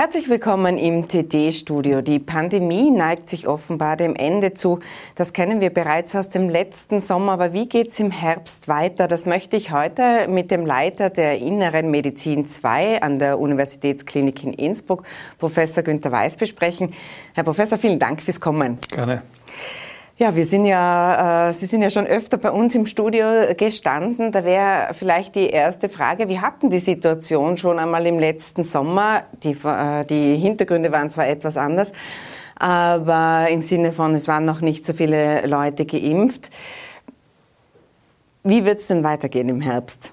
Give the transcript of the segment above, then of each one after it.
Herzlich willkommen im TD-Studio. Die Pandemie neigt sich offenbar dem Ende zu. Das kennen wir bereits aus dem letzten Sommer. Aber wie geht es im Herbst weiter? Das möchte ich heute mit dem Leiter der Inneren Medizin 2 an der Universitätsklinik in Innsbruck, Professor Günter Weiß, besprechen. Herr Professor, vielen Dank fürs Kommen. Gerne. Ja, wir sind ja, äh, Sie sind ja schon öfter bei uns im Studio gestanden. Da wäre vielleicht die erste Frage, wie hatten die Situation schon einmal im letzten Sommer? Die, äh, die Hintergründe waren zwar etwas anders, aber im Sinne von, es waren noch nicht so viele Leute geimpft. Wie wird es denn weitergehen im Herbst?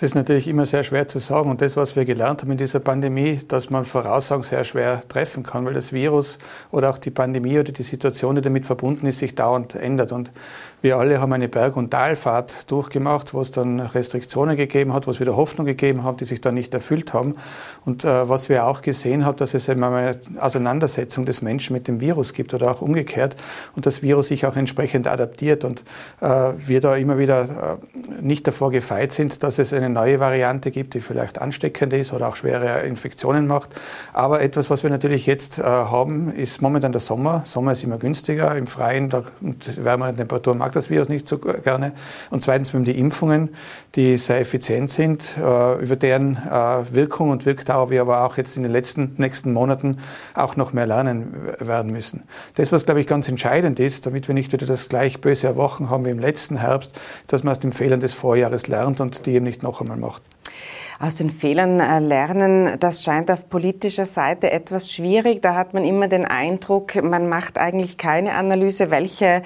Das ist natürlich immer sehr schwer zu sagen. Und das, was wir gelernt haben in dieser Pandemie, dass man Voraussagen sehr schwer treffen kann, weil das Virus oder auch die Pandemie oder die Situation, die damit verbunden ist, sich dauernd ändert. Und wir alle haben eine Berg- und Talfahrt durchgemacht, wo es dann Restriktionen gegeben hat, wo es wieder Hoffnung gegeben hat, die sich dann nicht erfüllt haben. Und äh, was wir auch gesehen haben, dass es immer eine Auseinandersetzung des Menschen mit dem Virus gibt oder auch umgekehrt und das Virus sich auch entsprechend adaptiert und äh, wir da immer wieder äh, nicht davor gefeit sind, dass es eine neue Variante gibt, die vielleicht ansteckend ist oder auch schwere Infektionen macht. Aber etwas, was wir natürlich jetzt äh, haben, ist momentan der Sommer. Sommer ist immer günstiger im Freien da, und wärmere Temperaturen mag das Virus nicht so gerne. Und zweitens, wir haben die Impfungen, die sehr effizient sind, äh, über deren äh, Wirkung und Wirkdauer wir aber auch jetzt in den letzten nächsten Monaten auch noch mehr lernen werden müssen. Das, was, glaube ich, ganz entscheidend ist, damit wir nicht wieder das gleich böse erwochen haben wie im letzten Herbst, dass man aus den Fehlern des Vorjahres lernt und die eben nicht noch einmal macht. Aus den Fehlern äh, lernen, das scheint auf politischer Seite etwas schwierig. Da hat man immer den Eindruck, man macht eigentlich keine Analyse, welche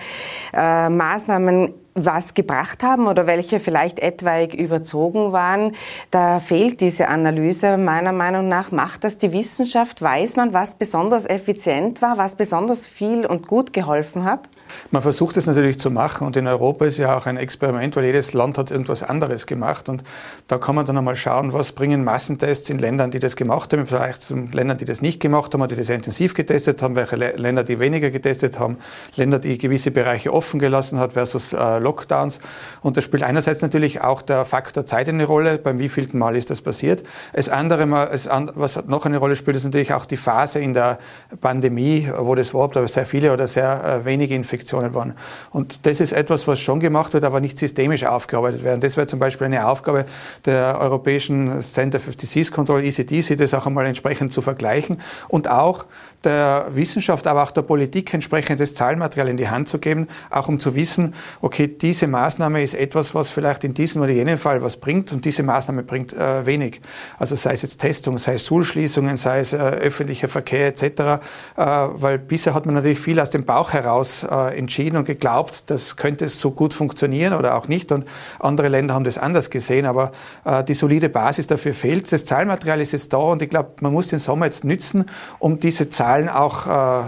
äh, Maßnahmen was gebracht haben oder welche vielleicht etwaig überzogen waren. Da fehlt diese Analyse. Meiner Meinung nach macht das die Wissenschaft. Weiß man, was besonders effizient war, was besonders viel und gut geholfen hat? Man versucht es natürlich zu machen und in Europa ist ja auch ein Experiment, weil jedes Land hat irgendwas anderes gemacht und da kann man dann einmal schauen, was bringen Massentests in Ländern, die das gemacht haben, vielleicht zu Ländern, die das nicht gemacht haben die das intensiv getestet haben, welche Länder, die weniger getestet haben, Länder, die gewisse Bereiche offen gelassen hat versus äh, Lockdowns und da spielt einerseits natürlich auch der Faktor Zeit eine Rolle, beim wievielten Mal ist das passiert. Das andere Mal, was noch eine Rolle spielt, ist natürlich auch die Phase in der Pandemie, wo das überhaupt sehr viele oder sehr äh, wenige Infektionen waren. Und das ist etwas, was schon gemacht wird, aber nicht systemisch aufgearbeitet wird. Das wäre zum Beispiel eine Aufgabe der Europäischen Center for Disease Control, ECDC, das auch einmal entsprechend zu vergleichen und auch der Wissenschaft, aber auch der Politik entsprechendes Zahlenmaterial in die Hand zu geben, auch um zu wissen, okay, diese Maßnahme ist etwas, was vielleicht in diesem oder jenem Fall was bringt und diese Maßnahme bringt äh, wenig. Also sei es jetzt Testung, sei es Schulschließungen, sei es äh, öffentlicher Verkehr etc., äh, weil bisher hat man natürlich viel aus dem Bauch heraus äh, entschieden und geglaubt, das könnte so gut funktionieren oder auch nicht. Und andere Länder haben das anders gesehen, aber äh, die solide Basis dafür fehlt. Das Zahlmaterial ist jetzt da und ich glaube, man muss den Sommer jetzt nützen, um diese Zahlen auch äh,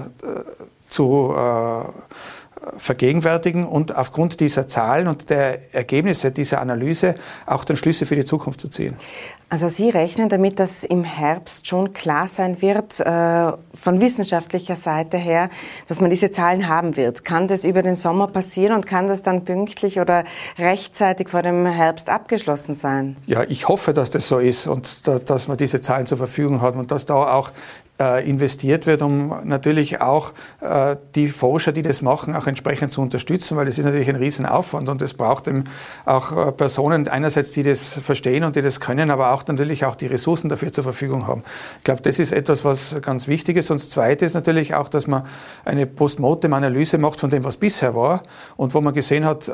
zu äh, vergegenwärtigen und aufgrund dieser Zahlen und der Ergebnisse dieser Analyse auch dann Schlüsse für die Zukunft zu ziehen. Also Sie rechnen damit, dass im Herbst schon klar sein wird, äh, von wissenschaftlicher Seite her, dass man diese Zahlen haben wird. Kann das über den Sommer passieren und kann das dann pünktlich oder rechtzeitig vor dem Herbst abgeschlossen sein? Ja, ich hoffe, dass das so ist und da, dass man diese Zahlen zur Verfügung hat und dass da auch investiert wird, um natürlich auch äh, die Forscher, die das machen, auch entsprechend zu unterstützen, weil das ist natürlich ein Riesenaufwand und es braucht eben auch äh, Personen einerseits, die das verstehen und die das können, aber auch natürlich auch die Ressourcen dafür zur Verfügung haben. Ich glaube, das ist etwas, was ganz wichtig ist. Und das Zweite ist natürlich auch, dass man eine Postmortem-Analyse macht von dem, was bisher war und wo man gesehen hat,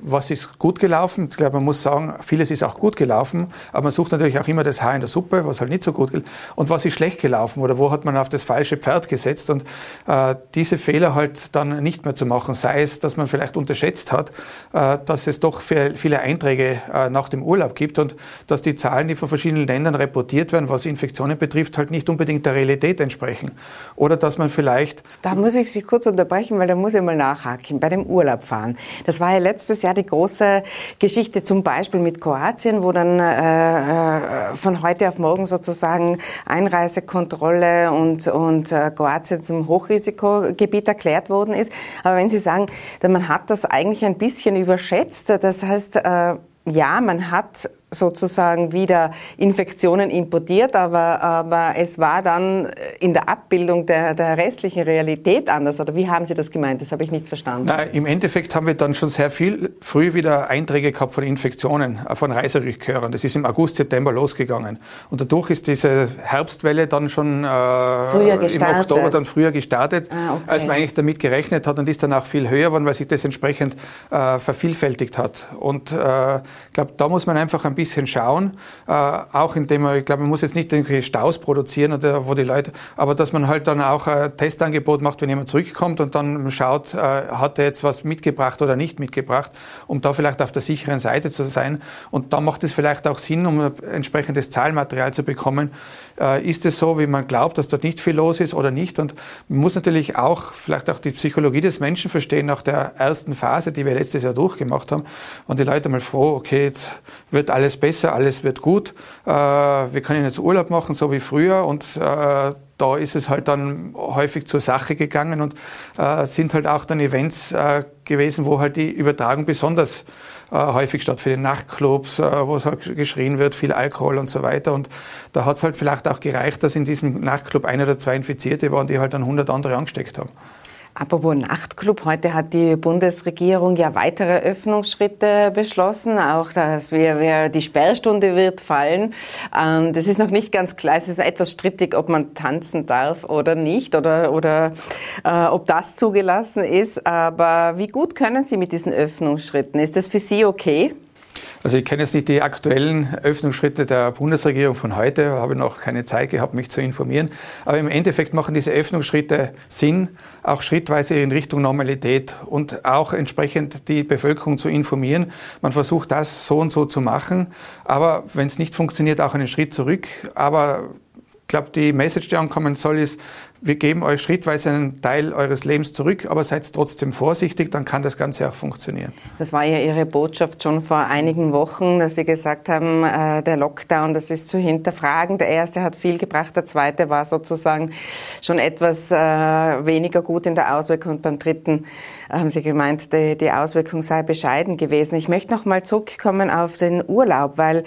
was ist gut gelaufen. Ich glaube, man muss sagen, vieles ist auch gut gelaufen, aber man sucht natürlich auch immer das Haar in der Suppe, was halt nicht so gut gilt. Und was ist schlecht gelaufen oder wo hat man auf das falsche Pferd gesetzt und äh, diese Fehler halt dann nicht mehr zu machen, sei es, dass man vielleicht unterschätzt hat, äh, dass es doch viele Einträge äh, nach dem Urlaub gibt und dass die Zahlen, die von verschiedenen Ländern reportiert werden, was Infektionen betrifft, halt nicht unbedingt der Realität entsprechen. Oder dass man vielleicht... Da muss ich Sie kurz unterbrechen, weil da muss ich mal nachhaken. Bei dem Urlaub fahren. Das war ja letztes Jahr die große Geschichte, zum Beispiel mit Kroatien, wo dann äh, äh von heute auf morgen sozusagen Einreisekontrolle und, und äh, Kroatien zum Hochrisikogebiet erklärt worden ist. Aber wenn Sie sagen, man hat das eigentlich ein bisschen überschätzt, das heißt, äh, ja, man hat sozusagen wieder Infektionen importiert, aber, aber es war dann in der Abbildung der, der restlichen Realität anders. Oder wie haben Sie das gemeint? Das habe ich nicht verstanden. Na, Im Endeffekt haben wir dann schon sehr viel früh wieder Einträge gehabt von Infektionen, äh, von Reiserückkehrern. Das ist im August, September losgegangen. Und dadurch ist diese Herbstwelle dann schon äh, im Oktober dann früher gestartet, ah, okay. als man eigentlich damit gerechnet hat und ist dann auch viel höher geworden, weil sich das entsprechend äh, vervielfältigt hat. Und äh, ich glaube, da muss man einfach ein bisschen schauen, äh, auch indem man, ich glaube, man muss jetzt nicht irgendwelche Staus produzieren oder wo die Leute, aber dass man halt dann auch ein Testangebot macht, wenn jemand zurückkommt und dann schaut, äh, hat er jetzt was mitgebracht oder nicht mitgebracht, um da vielleicht auf der sicheren Seite zu sein. Und da macht es vielleicht auch Sinn, um entsprechendes Zahlmaterial zu bekommen. Äh, ist es so, wie man glaubt, dass dort nicht viel los ist oder nicht? Und man muss natürlich auch vielleicht auch die Psychologie des Menschen verstehen nach der ersten Phase, die wir letztes Jahr durchgemacht haben. Und die Leute mal froh, okay, jetzt wird alles besser, alles wird gut. Äh, wir können jetzt Urlaub machen, so wie früher. Und äh, da ist es halt dann häufig zur Sache gegangen und äh, sind halt auch dann Events äh, gewesen, wo halt die Übertragung besonders äh, häufig stattfindet. Nachtclubs, äh, wo es halt geschrien wird, viel Alkohol und so weiter. Und da hat es halt vielleicht auch gereicht, dass in diesem Nachtclub ein oder zwei Infizierte waren, die halt dann 100 andere angesteckt haben. Apropos Nachtclub, heute hat die Bundesregierung ja weitere Öffnungsschritte beschlossen, auch dass wir, wir die Sperrstunde wird fallen. Ähm, das ist noch nicht ganz klar, es ist etwas strittig, ob man tanzen darf oder nicht oder, oder äh, ob das zugelassen ist. Aber wie gut können Sie mit diesen Öffnungsschritten? Ist das für Sie okay? Also ich kenne jetzt nicht die aktuellen Öffnungsschritte der Bundesregierung von heute, habe noch keine Zeit gehabt, mich zu informieren. Aber im Endeffekt machen diese Öffnungsschritte Sinn, auch schrittweise in Richtung Normalität und auch entsprechend die Bevölkerung zu informieren. Man versucht das so und so zu machen, aber wenn es nicht funktioniert, auch einen Schritt zurück. Aber ich glaube, die Message, die ankommen soll, ist, wir geben euch schrittweise einen Teil eures Lebens zurück, aber seid trotzdem vorsichtig, dann kann das Ganze auch funktionieren. Das war ja Ihre Botschaft schon vor einigen Wochen, dass Sie gesagt haben, äh, der Lockdown, das ist zu hinterfragen. Der erste hat viel gebracht, der zweite war sozusagen schon etwas äh, weniger gut in der Auswirkung und beim dritten haben Sie gemeint, die, die Auswirkung sei bescheiden gewesen. Ich möchte noch mal zurückkommen auf den Urlaub, weil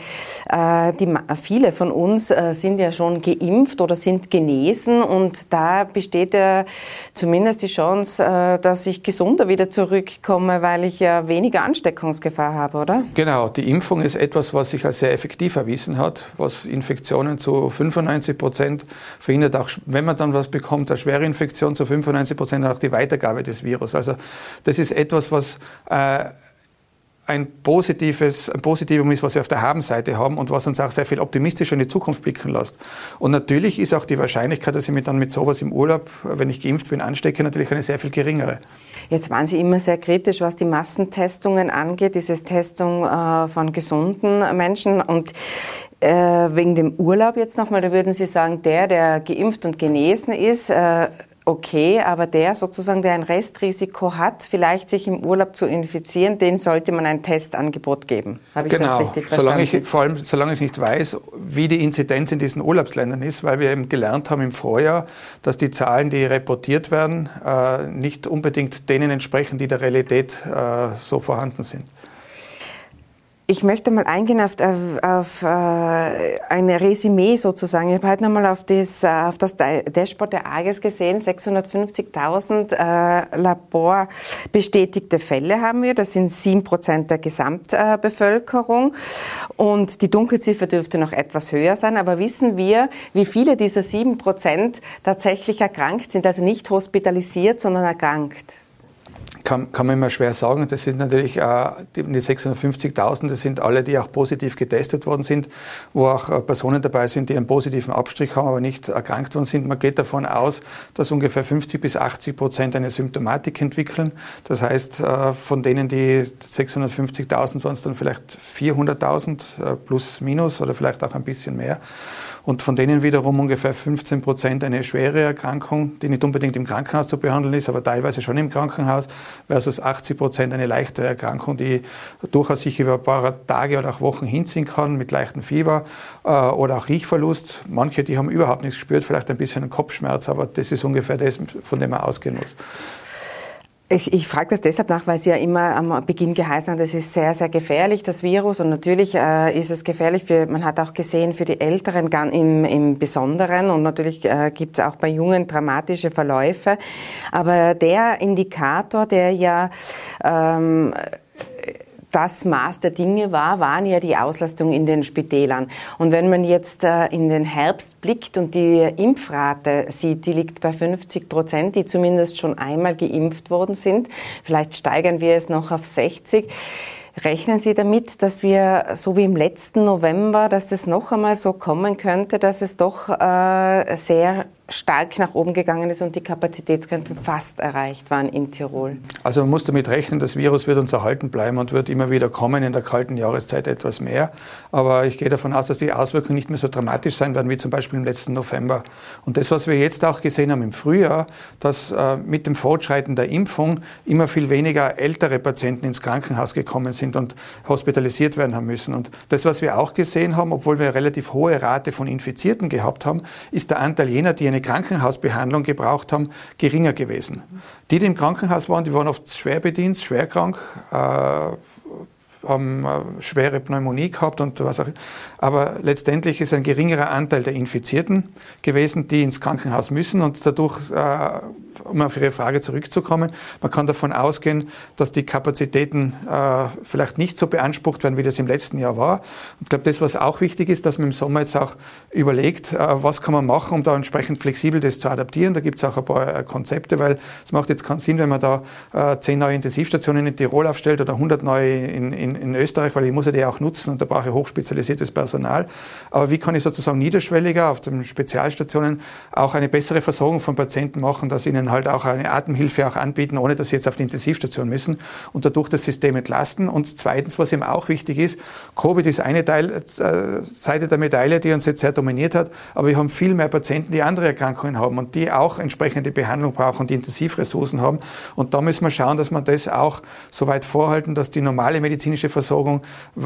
äh, die, viele von uns äh, sind ja schon geimpft oder sind genesen und da besteht ja zumindest die Chance, äh, dass ich gesunder wieder zurückkomme, weil ich ja weniger Ansteckungsgefahr habe, oder? Genau, die Impfung ist etwas, was sich als sehr effektiv erwiesen hat, was Infektionen zu 95 Prozent verhindert, auch wenn man dann was bekommt, eine schwere Infektion zu 95 Prozent auch die Weitergabe des Virus. Also das ist etwas, was äh, ein positives, ein Positivum ist, was wir auf der Habenseite haben und was uns auch sehr viel optimistischer in die Zukunft blicken lässt. Und natürlich ist auch die Wahrscheinlichkeit, dass ich mich dann mit sowas im Urlaub, wenn ich geimpft bin, anstecke, natürlich eine sehr viel geringere. Jetzt waren Sie immer sehr kritisch, was die Massentestungen angeht, diese Testung äh, von gesunden Menschen und äh, wegen dem Urlaub jetzt nochmal, da würden Sie sagen, der, der geimpft und genesen ist, äh, okay, aber der sozusagen, der ein Restrisiko hat, vielleicht sich im Urlaub zu infizieren, den sollte man ein Testangebot geben. Habe ich genau. das richtig verstanden? Solange ich, vor allem, solange ich nicht weiß, wie die Inzidenz in diesen Urlaubsländern ist, weil wir eben gelernt haben im Vorjahr, dass die Zahlen, die reportiert werden, äh, nicht unbedingt denen entsprechen, die der Realität äh, so vorhanden sind. Ich möchte mal eingehen auf, auf, auf äh, ein Resümee sozusagen. Ich habe heute nochmal auf das, äh, auf das Dashboard der AGES gesehen. 650.000 äh, laborbestätigte Fälle haben wir. Das sind sieben Prozent der Gesamtbevölkerung. Und die Dunkelziffer dürfte noch etwas höher sein. Aber wissen wir, wie viele dieser sieben Prozent tatsächlich erkrankt sind? Also nicht hospitalisiert, sondern erkrankt? Kann, kann man immer schwer sagen. Das sind natürlich äh, die 650.000, das sind alle, die auch positiv getestet worden sind, wo auch äh, Personen dabei sind, die einen positiven Abstrich haben, aber nicht erkrankt worden sind. Man geht davon aus, dass ungefähr 50 bis 80 Prozent eine Symptomatik entwickeln. Das heißt, äh, von denen, die 650.000 waren es dann vielleicht 400.000 äh, plus minus oder vielleicht auch ein bisschen mehr und von denen wiederum ungefähr 15 Prozent eine schwere Erkrankung, die nicht unbedingt im Krankenhaus zu behandeln ist, aber teilweise schon im Krankenhaus, versus 80 Prozent eine leichtere Erkrankung, die durchaus sich über ein paar Tage oder auch Wochen hinziehen kann mit leichtem Fieber äh, oder auch Riechverlust. Manche, die haben überhaupt nichts gespürt, vielleicht ein bisschen einen Kopfschmerz, aber das ist ungefähr das, von dem man ausgehen muss. Ich, ich frage das deshalb nach, weil Sie ja immer am Beginn geheißen haben, das ist sehr, sehr gefährlich, das Virus. Und natürlich äh, ist es gefährlich für, man hat auch gesehen, für die Älteren im, im Besonderen. Und natürlich äh, gibt es auch bei Jungen dramatische Verläufe. Aber der Indikator, der ja ähm, das Maß der Dinge war, waren ja die Auslastung in den Spitälern. Und wenn man jetzt äh, in den Herbst blickt und die Impfrate sieht, die liegt bei 50 Prozent, die zumindest schon einmal geimpft worden sind. Vielleicht steigern wir es noch auf 60. Rechnen Sie damit, dass wir, so wie im letzten November, dass das noch einmal so kommen könnte, dass es doch äh, sehr stark nach oben gegangen ist und die Kapazitätsgrenzen fast erreicht waren in Tirol. Also man muss damit rechnen, das Virus wird uns erhalten bleiben und wird immer wieder kommen, in der kalten Jahreszeit etwas mehr. Aber ich gehe davon aus, dass die Auswirkungen nicht mehr so dramatisch sein werden wie zum Beispiel im letzten November. Und das, was wir jetzt auch gesehen haben im Frühjahr, dass äh, mit dem Fortschreiten der Impfung immer viel weniger ältere Patienten ins Krankenhaus gekommen sind und hospitalisiert werden haben müssen. Und das, was wir auch gesehen haben, obwohl wir eine relativ hohe Rate von Infizierten gehabt haben, ist der Anteil jener, die eine Krankenhausbehandlung gebraucht haben, geringer gewesen. Die, die im Krankenhaus waren, die waren oft schwer bedient, schwer krank, äh, haben äh, schwere Pneumonie gehabt und was auch. Aber letztendlich ist ein geringerer Anteil der Infizierten gewesen, die ins Krankenhaus müssen und dadurch, äh, um auf Ihre Frage zurückzukommen, man kann davon ausgehen, dass die Kapazitäten äh, vielleicht nicht so beansprucht werden, wie das im letzten Jahr war. Ich glaube, das, was auch wichtig ist, dass man im Sommer jetzt auch überlegt, was kann man machen, um da entsprechend flexibel das zu adaptieren. Da gibt es auch ein paar Konzepte, weil es macht jetzt keinen Sinn, wenn man da zehn neue Intensivstationen in Tirol aufstellt oder 100 neue in, in in, Österreich, weil ich muss ja die auch nutzen und da brauche ich hochspezialisiertes Personal. Aber wie kann ich sozusagen niederschwelliger auf den Spezialstationen auch eine bessere Versorgung von Patienten machen, dass ihnen halt auch eine Atemhilfe auch anbieten, ohne dass sie jetzt auf die Intensivstation müssen und dadurch das System entlasten. Und zweitens, was eben auch wichtig ist, Covid ist eine Teil, äh, Seite der Medaille, die uns jetzt sehr dominiert hat, aber wir haben viel mehr Patienten, die andere Erkrankungen haben und die auch entsprechende Behandlung brauchen, die Intensivressourcen haben. Und da müssen wir schauen, dass wir das auch so weit vorhalten, dass die normale medizinische Versorgung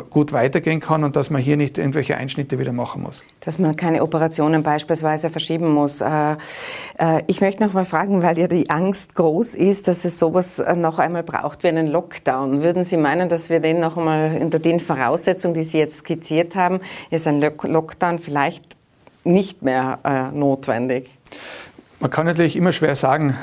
gut weitergehen kann und dass man hier nicht irgendwelche Einschnitte wieder machen muss. Dass man keine Operationen beispielsweise verschieben muss. Äh, äh, ich möchte noch mal fragen, weil ja die Angst groß ist, dass es sowas noch einmal braucht wie einen Lockdown. Würden Sie meinen, dass wir den noch einmal unter den Voraussetzungen, die Sie jetzt skizziert haben, ist ein Lockdown vielleicht nicht mehr äh, notwendig? Man kann natürlich immer schwer sagen,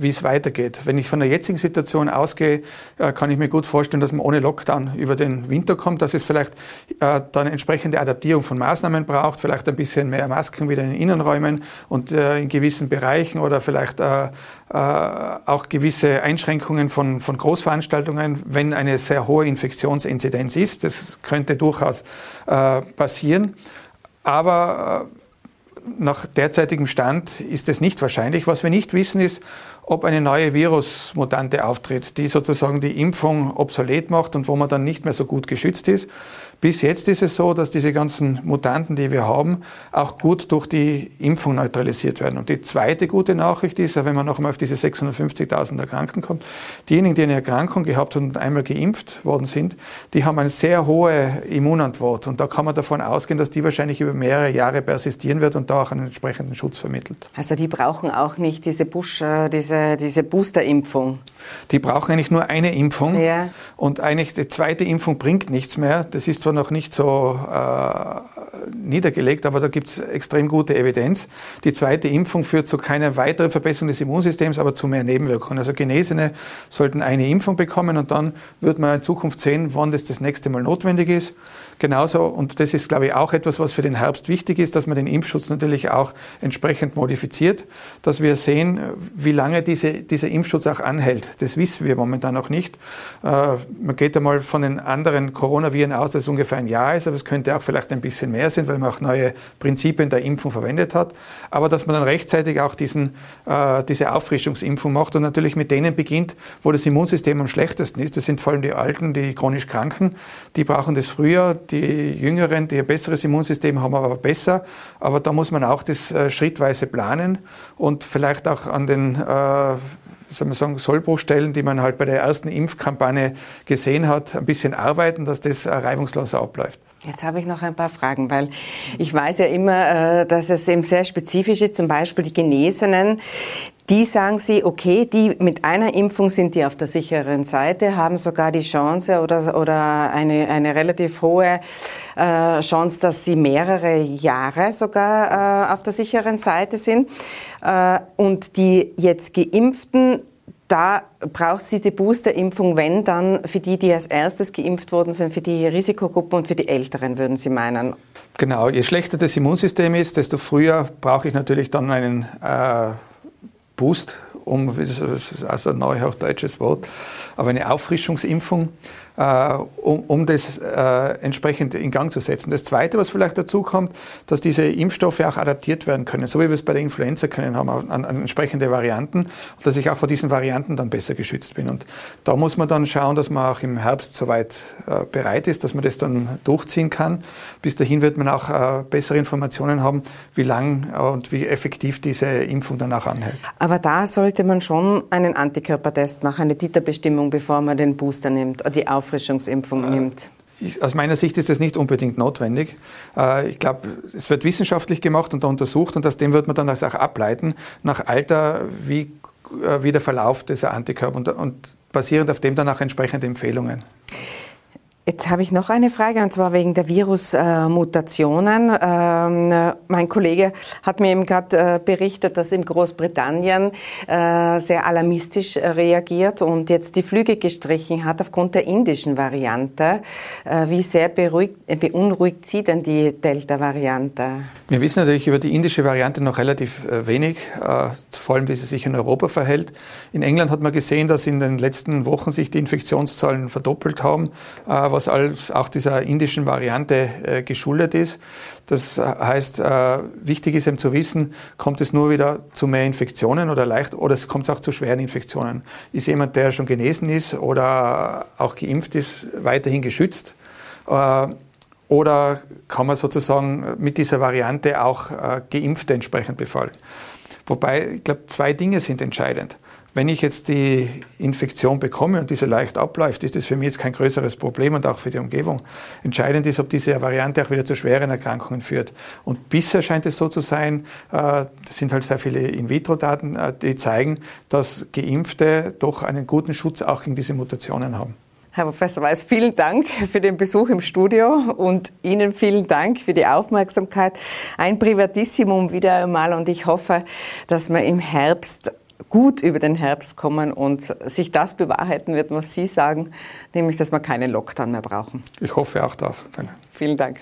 wie es weitergeht. Wenn ich von der jetzigen Situation ausgehe, äh, kann ich mir gut vorstellen, dass man ohne Lockdown über den Winter kommt, dass es vielleicht äh, dann entsprechende Adaptierung von Maßnahmen braucht, vielleicht ein bisschen mehr Masken wieder in Innenräumen und äh, in gewissen Bereichen oder vielleicht auch gewisse Einschränkungen von, von Großveranstaltungen, wenn eine sehr hohe Infektionsinzidenz ist. Das könnte durchaus passieren. Aber nach derzeitigem Stand ist es nicht wahrscheinlich. Was wir nicht wissen ist, ob eine neue Virusmutante auftritt, die sozusagen die Impfung obsolet macht und wo man dann nicht mehr so gut geschützt ist. Bis jetzt ist es so, dass diese ganzen Mutanten, die wir haben, auch gut durch die Impfung neutralisiert werden. Und die zweite gute Nachricht ist, wenn man noch einmal auf diese 650.000 Erkrankten kommt, diejenigen, die eine Erkrankung gehabt haben und einmal geimpft worden sind, die haben eine sehr hohe Immunantwort. Und da kann man davon ausgehen, dass die wahrscheinlich über mehrere Jahre persistieren wird und da auch einen entsprechenden Schutz vermittelt. Also die brauchen auch nicht diese, Bush, äh, diese, diese Boosterimpfung? Die brauchen eigentlich nur eine Impfung. Ja. Und eigentlich die zweite Impfung bringt nichts mehr. Das ist zwar noch nicht so äh, niedergelegt, aber da gibt es extrem gute Evidenz. Die zweite Impfung führt zu keiner weiteren Verbesserung des Immunsystems, aber zu mehr Nebenwirkungen. Also Genesene sollten eine Impfung bekommen und dann wird man in Zukunft sehen, wann das das nächste Mal notwendig ist. Genauso, und das ist, glaube ich, auch etwas, was für den Herbst wichtig ist, dass man den Impfschutz natürlich auch entsprechend modifiziert, dass wir sehen, wie lange diese, dieser Impfschutz auch anhält. Das wissen wir momentan noch nicht. Äh, man geht einmal von den anderen Coronaviren aus, dass ungefähr ein Jahr ist, aber es könnte auch vielleicht ein bisschen mehr sein, weil man auch neue Prinzipien der Impfung verwendet hat. Aber dass man dann rechtzeitig auch diesen, äh, diese Auffrischungsimpfung macht und natürlich mit denen beginnt, wo das Immunsystem am schlechtesten ist. Das sind vor allem die Alten, die chronisch Kranken. Die brauchen das früher die Jüngeren, die ein besseres Immunsystem haben, aber besser. Aber da muss man auch das äh, schrittweise planen und vielleicht auch an den äh, sagen, Sollbruchstellen, die man halt bei der ersten Impfkampagne gesehen hat, ein bisschen arbeiten, dass das äh, reibungsloser abläuft. Jetzt habe ich noch ein paar Fragen, weil ich weiß ja immer, äh, dass es eben sehr spezifisch ist, zum Beispiel die Genesenen Die sagen Sie, okay, die mit einer Impfung sind die auf der sicheren Seite, haben sogar die Chance oder, oder eine, eine relativ hohe äh, Chance, dass sie mehrere Jahre sogar äh, auf der sicheren Seite sind. Äh, und die jetzt Geimpften da braucht es diese Boosterimpfung, wenn dann für die, die als erstes geimpft worden sind, für die Risikogruppen und für die Älteren, würden Sie meinen? Genau, je schlechter das Immunsystem ist, desto früher brauche ich natürlich dann einen äh, Boost, um, das ist also ein neuhochdeutsches Wort, aber eine Auffrischungsimpfung. Äh, um, um das äh, entsprechend in Gang zu setzen. Das Zweite, was vielleicht dazu kommt, dass diese Impfstoffe auch adaptiert werden können, so wie wir es bei der Influenza können haben, an, an entsprechende Varianten, dass ich auch vor diesen Varianten dann besser geschützt bin. Und da muss man dann schauen, dass man auch im Herbst soweit äh, bereit ist, dass man das dann durchziehen kann. Bis dahin wird man auch äh, bessere Informationen haben, wie lang und wie effektiv diese Impfung dann auch anhält. Aber da sollte man schon einen Antikörpertest machen, eine Titerbestimmung, bevor man den Booster nimmt, die Auf Auffrischungsimpfung äh, nimmt? Ich, aus meiner Sicht ist das nicht unbedingt notwendig. Äh, ich glaube, es wird wissenschaftlich gemacht und untersucht und aus dem wird man dann auch ableiten, nach Alter, wie, äh, wie der Verlauf dieser Antikörper und, und basierend auf dem dann auch entsprechende Empfehlungen. Jetzt habe ich noch eine Frage, und zwar wegen der Virusmutationen. Ähm, mein Kollege hat mir eben gerade äh, berichtet, dass in Großbritannien äh, sehr alarmistisch reagiert und jetzt die Flüge gestrichen hat aufgrund der indischen Variante. Äh, wie sehr beunruhigt Sie denn die Delta-Variante? Wir wissen natürlich über die indische Variante noch relativ wenig, vor allem wie sie sich in Europa verhält. In England hat man gesehen, dass in den letzten Wochen sich die Infektionszahlen verdoppelt haben was als auch dieser indischen Variante äh, geschuldet ist. Das heißt, äh, wichtig ist eben zu wissen, kommt es nur wieder zu mehr Infektionen oder leicht oder es kommt auch zu schweren Infektionen. Ist jemand, der schon genesen ist oder auch geimpft ist, weiterhin geschützt? Äh, oder kann man sozusagen mit dieser Variante auch äh, Geimpfte entsprechend befallen? Wobei, ich glaube, zwei Dinge sind entscheidend. Wenn ich jetzt die Infektion bekomme und diese leicht abläuft, ist das für mich jetzt kein größeres Problem und auch für die Umgebung. Entscheidend ist, ob diese Variante auch wieder zu schweren Erkrankungen führt. Und bisher scheint es so zu sein, äh, das sind halt sehr viele In-vitro-Daten, äh, die zeigen, dass Geimpfte doch einen guten Schutz auch gegen diese Mutationen haben. Herr Professor Weiß, vielen Dank für den Besuch im Studio und Ihnen vielen Dank für die Aufmerksamkeit. Ein Privatissimum wieder einmal und ich hoffe, dass wir im Herbst gut über den Herbst kommen und sich das bewahrheiten wird, was Sie sagen, nämlich, dass wir keinen Lockdown mehr brauchen. Ich hoffe auch darauf. Danke. Vielen Dank.